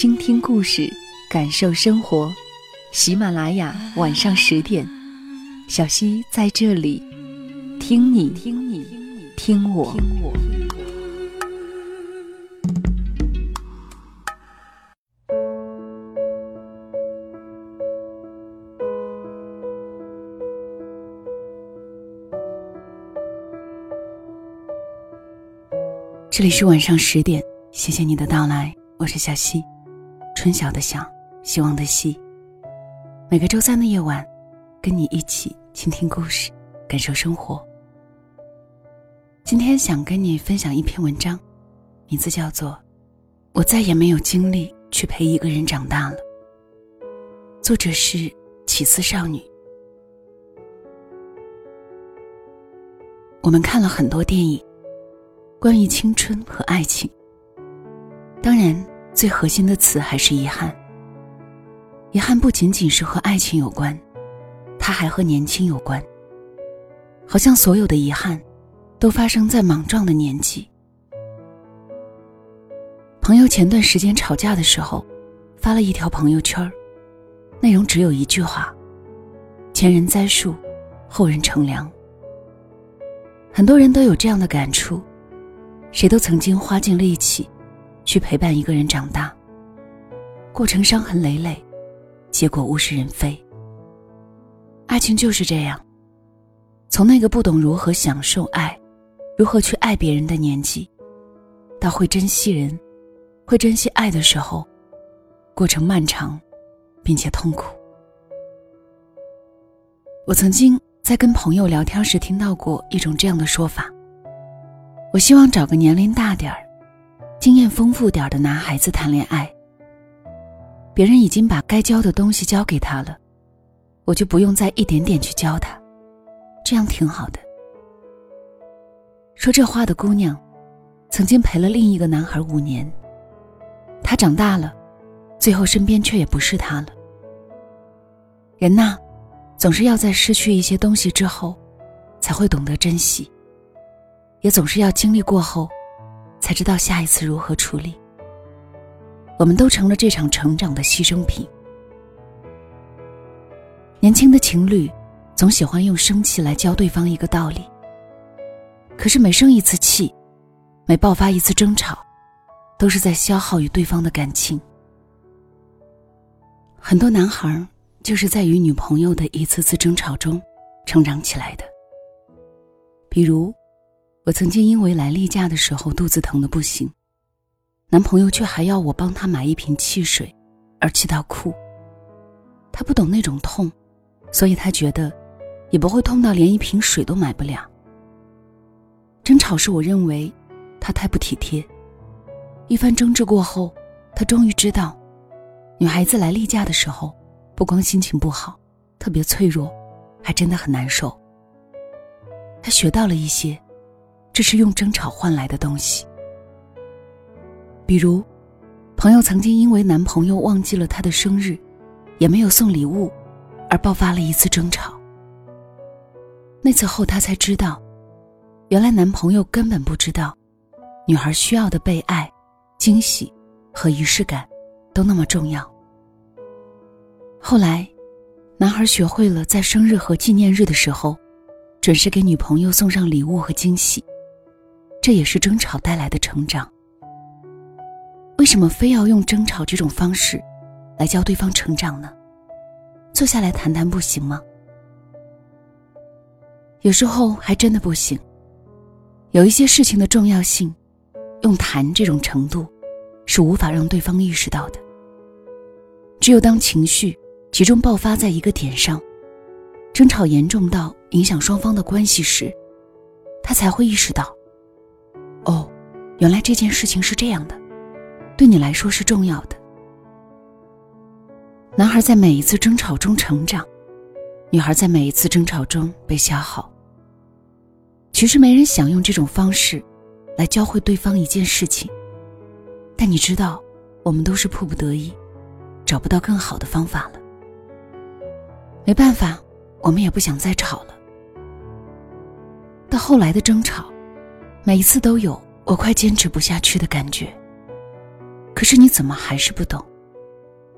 倾听故事，感受生活。喜马拉雅晚上十点，小溪在这里，听你听你听我。听我这里是晚上十点，谢谢你的到来，我是小溪。春晓的晓，希望的希。每个周三的夜晚，跟你一起倾听故事，感受生活。今天想跟你分享一篇文章，名字叫做《我再也没有精力去陪一个人长大了》。作者是起司少女。我们看了很多电影，关于青春和爱情。当然。最核心的词还是遗憾。遗憾不仅仅是和爱情有关，它还和年轻有关。好像所有的遗憾，都发生在莽撞的年纪。朋友前段时间吵架的时候，发了一条朋友圈内容只有一句话：“前人栽树，后人乘凉。”很多人都有这样的感触，谁都曾经花尽力气。去陪伴一个人长大，过程伤痕累累，结果物是人非。爱情就是这样，从那个不懂如何享受爱，如何去爱别人的年纪，到会珍惜人，会珍惜爱的时候，过程漫长，并且痛苦。我曾经在跟朋友聊天时听到过一种这样的说法：我希望找个年龄大点儿。经验丰富点的男孩子谈恋爱，别人已经把该教的东西教给他了，我就不用再一点点去教他，这样挺好的。说这话的姑娘，曾经陪了另一个男孩五年，他长大了，最后身边却也不是他了。人呐，总是要在失去一些东西之后，才会懂得珍惜，也总是要经历过后。才知道下一次如何处理。我们都成了这场成长的牺牲品。年轻的情侣总喜欢用生气来教对方一个道理。可是每生一次气，每爆发一次争吵，都是在消耗与对方的感情。很多男孩就是在与女朋友的一次次争吵中成长起来的。比如。我曾经因为来例假的时候肚子疼的不行，男朋友却还要我帮他买一瓶汽水，而气到哭。他不懂那种痛，所以他觉得也不会痛到连一瓶水都买不了。争吵是我认为他太不体贴。一番争执过后，他终于知道，女孩子来例假的时候，不光心情不好，特别脆弱，还真的很难受。他学到了一些。这是用争吵换来的东西。比如，朋友曾经因为男朋友忘记了她的生日，也没有送礼物，而爆发了一次争吵。那次后，她才知道，原来男朋友根本不知道，女孩需要的被爱、惊喜和仪式感，都那么重要。后来，男孩学会了在生日和纪念日的时候，准时给女朋友送上礼物和惊喜。这也是争吵带来的成长。为什么非要用争吵这种方式来教对方成长呢？坐下来谈谈不行吗？有时候还真的不行。有一些事情的重要性，用谈这种程度是无法让对方意识到的。只有当情绪集中爆发在一个点上，争吵严重到影响双方的关系时，他才会意识到。原来这件事情是这样的，对你来说是重要的。男孩在每一次争吵中成长，女孩在每一次争吵中被消耗。其实没人想用这种方式来教会对方一件事情，但你知道，我们都是迫不得已，找不到更好的方法了。没办法，我们也不想再吵了。到后来的争吵，每一次都有我快坚持不下去的感觉。可是你怎么还是不懂？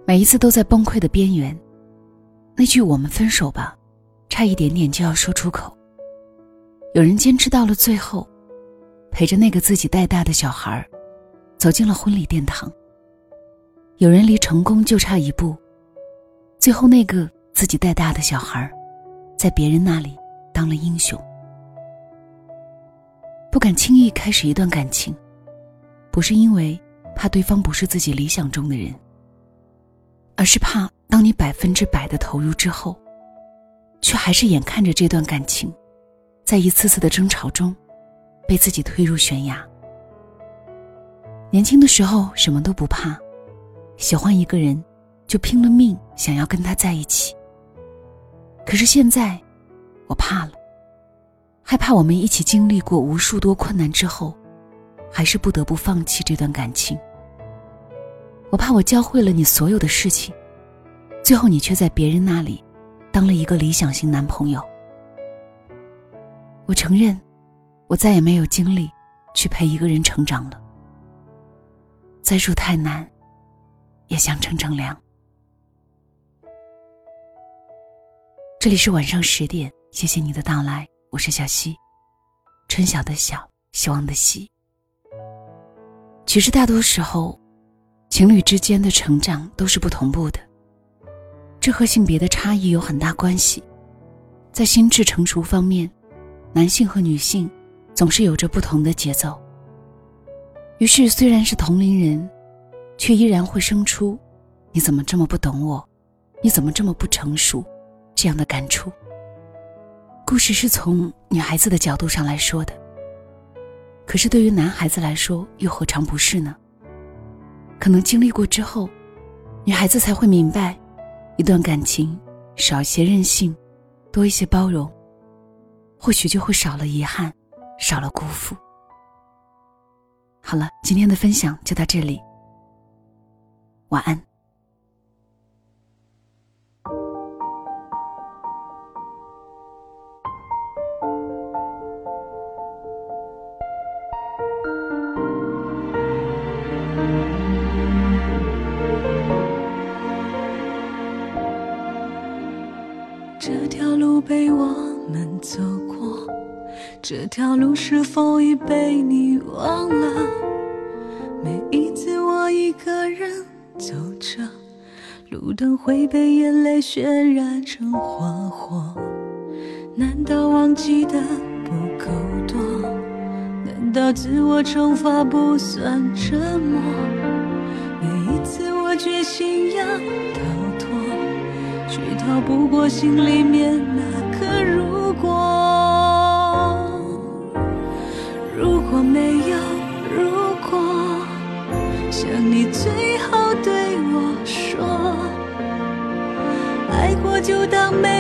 每一次都在崩溃的边缘，那句“我们分手吧”，差一点点就要说出口。有人坚持到了最后，陪着那个自己带大的小孩走进了婚礼殿堂。有人离成功就差一步，最后那个自己带大的小孩在别人那里当了英雄。不敢轻易开始一段感情，不是因为怕对方不是自己理想中的人。而是怕，当你百分之百的投入之后，却还是眼看着这段感情，在一次次的争吵中，被自己推入悬崖。年轻的时候什么都不怕，喜欢一个人，就拼了命想要跟他在一起。可是现在，我怕了，害怕我们一起经历过无数多困难之后，还是不得不放弃这段感情。我怕我教会了你所有的事情，最后你却在别人那里当了一个理想型男朋友。我承认，我再也没有精力去陪一个人成长了。栽树太难，也想乘乘凉。这里是晚上十点，谢谢你的到来，我是小溪，春晓的晓，希望的希。其实大多时候。情侣之间的成长都是不同步的，这和性别的差异有很大关系。在心智成熟方面，男性和女性总是有着不同的节奏。于是，虽然是同龄人，却依然会生出“你怎么这么不懂我？你怎么这么不成熟？”这样的感触。故事是从女孩子的角度上来说的，可是对于男孩子来说，又何尝不是呢？可能经历过之后，女孩子才会明白，一段感情少一些任性，多一些包容，或许就会少了遗憾，少了辜负。好了，今天的分享就到这里，晚安。是否已被你忘了？每一次我一个人走着，路灯会被眼泪渲染成花火。难道忘记的不够多？难道自我惩罚不算折磨？每一次我决心要逃脱，却逃不过心里面那。如果最后对我说，爱过就当没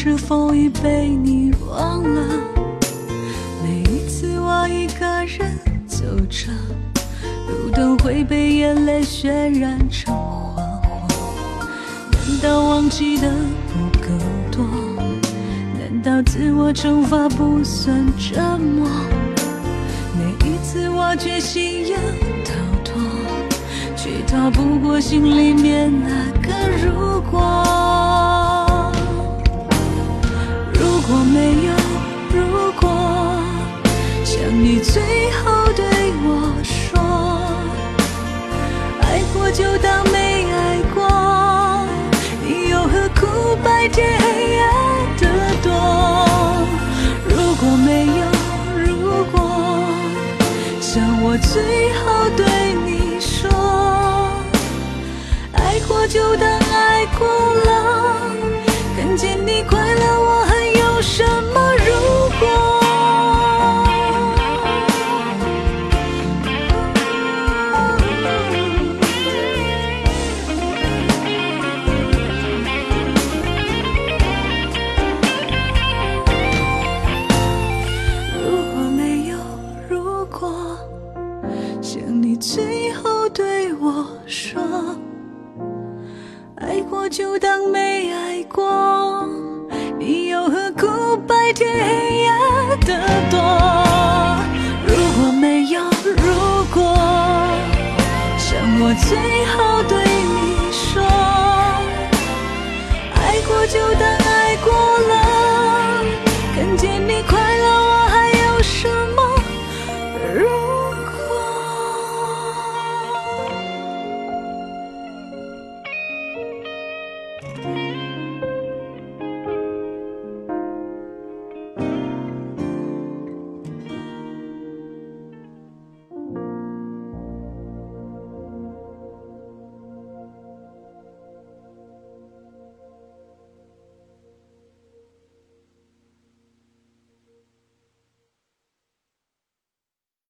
是否已被你忘了？每一次我一个人。走着，路灯会被眼泪渲染成花火。难道忘记的不够多？难道自我惩罚不算折磨？每一次我决心要逃脱，却逃不过心里面那个如果。最后对你说爱过就当爱过了看见你快乐我我最后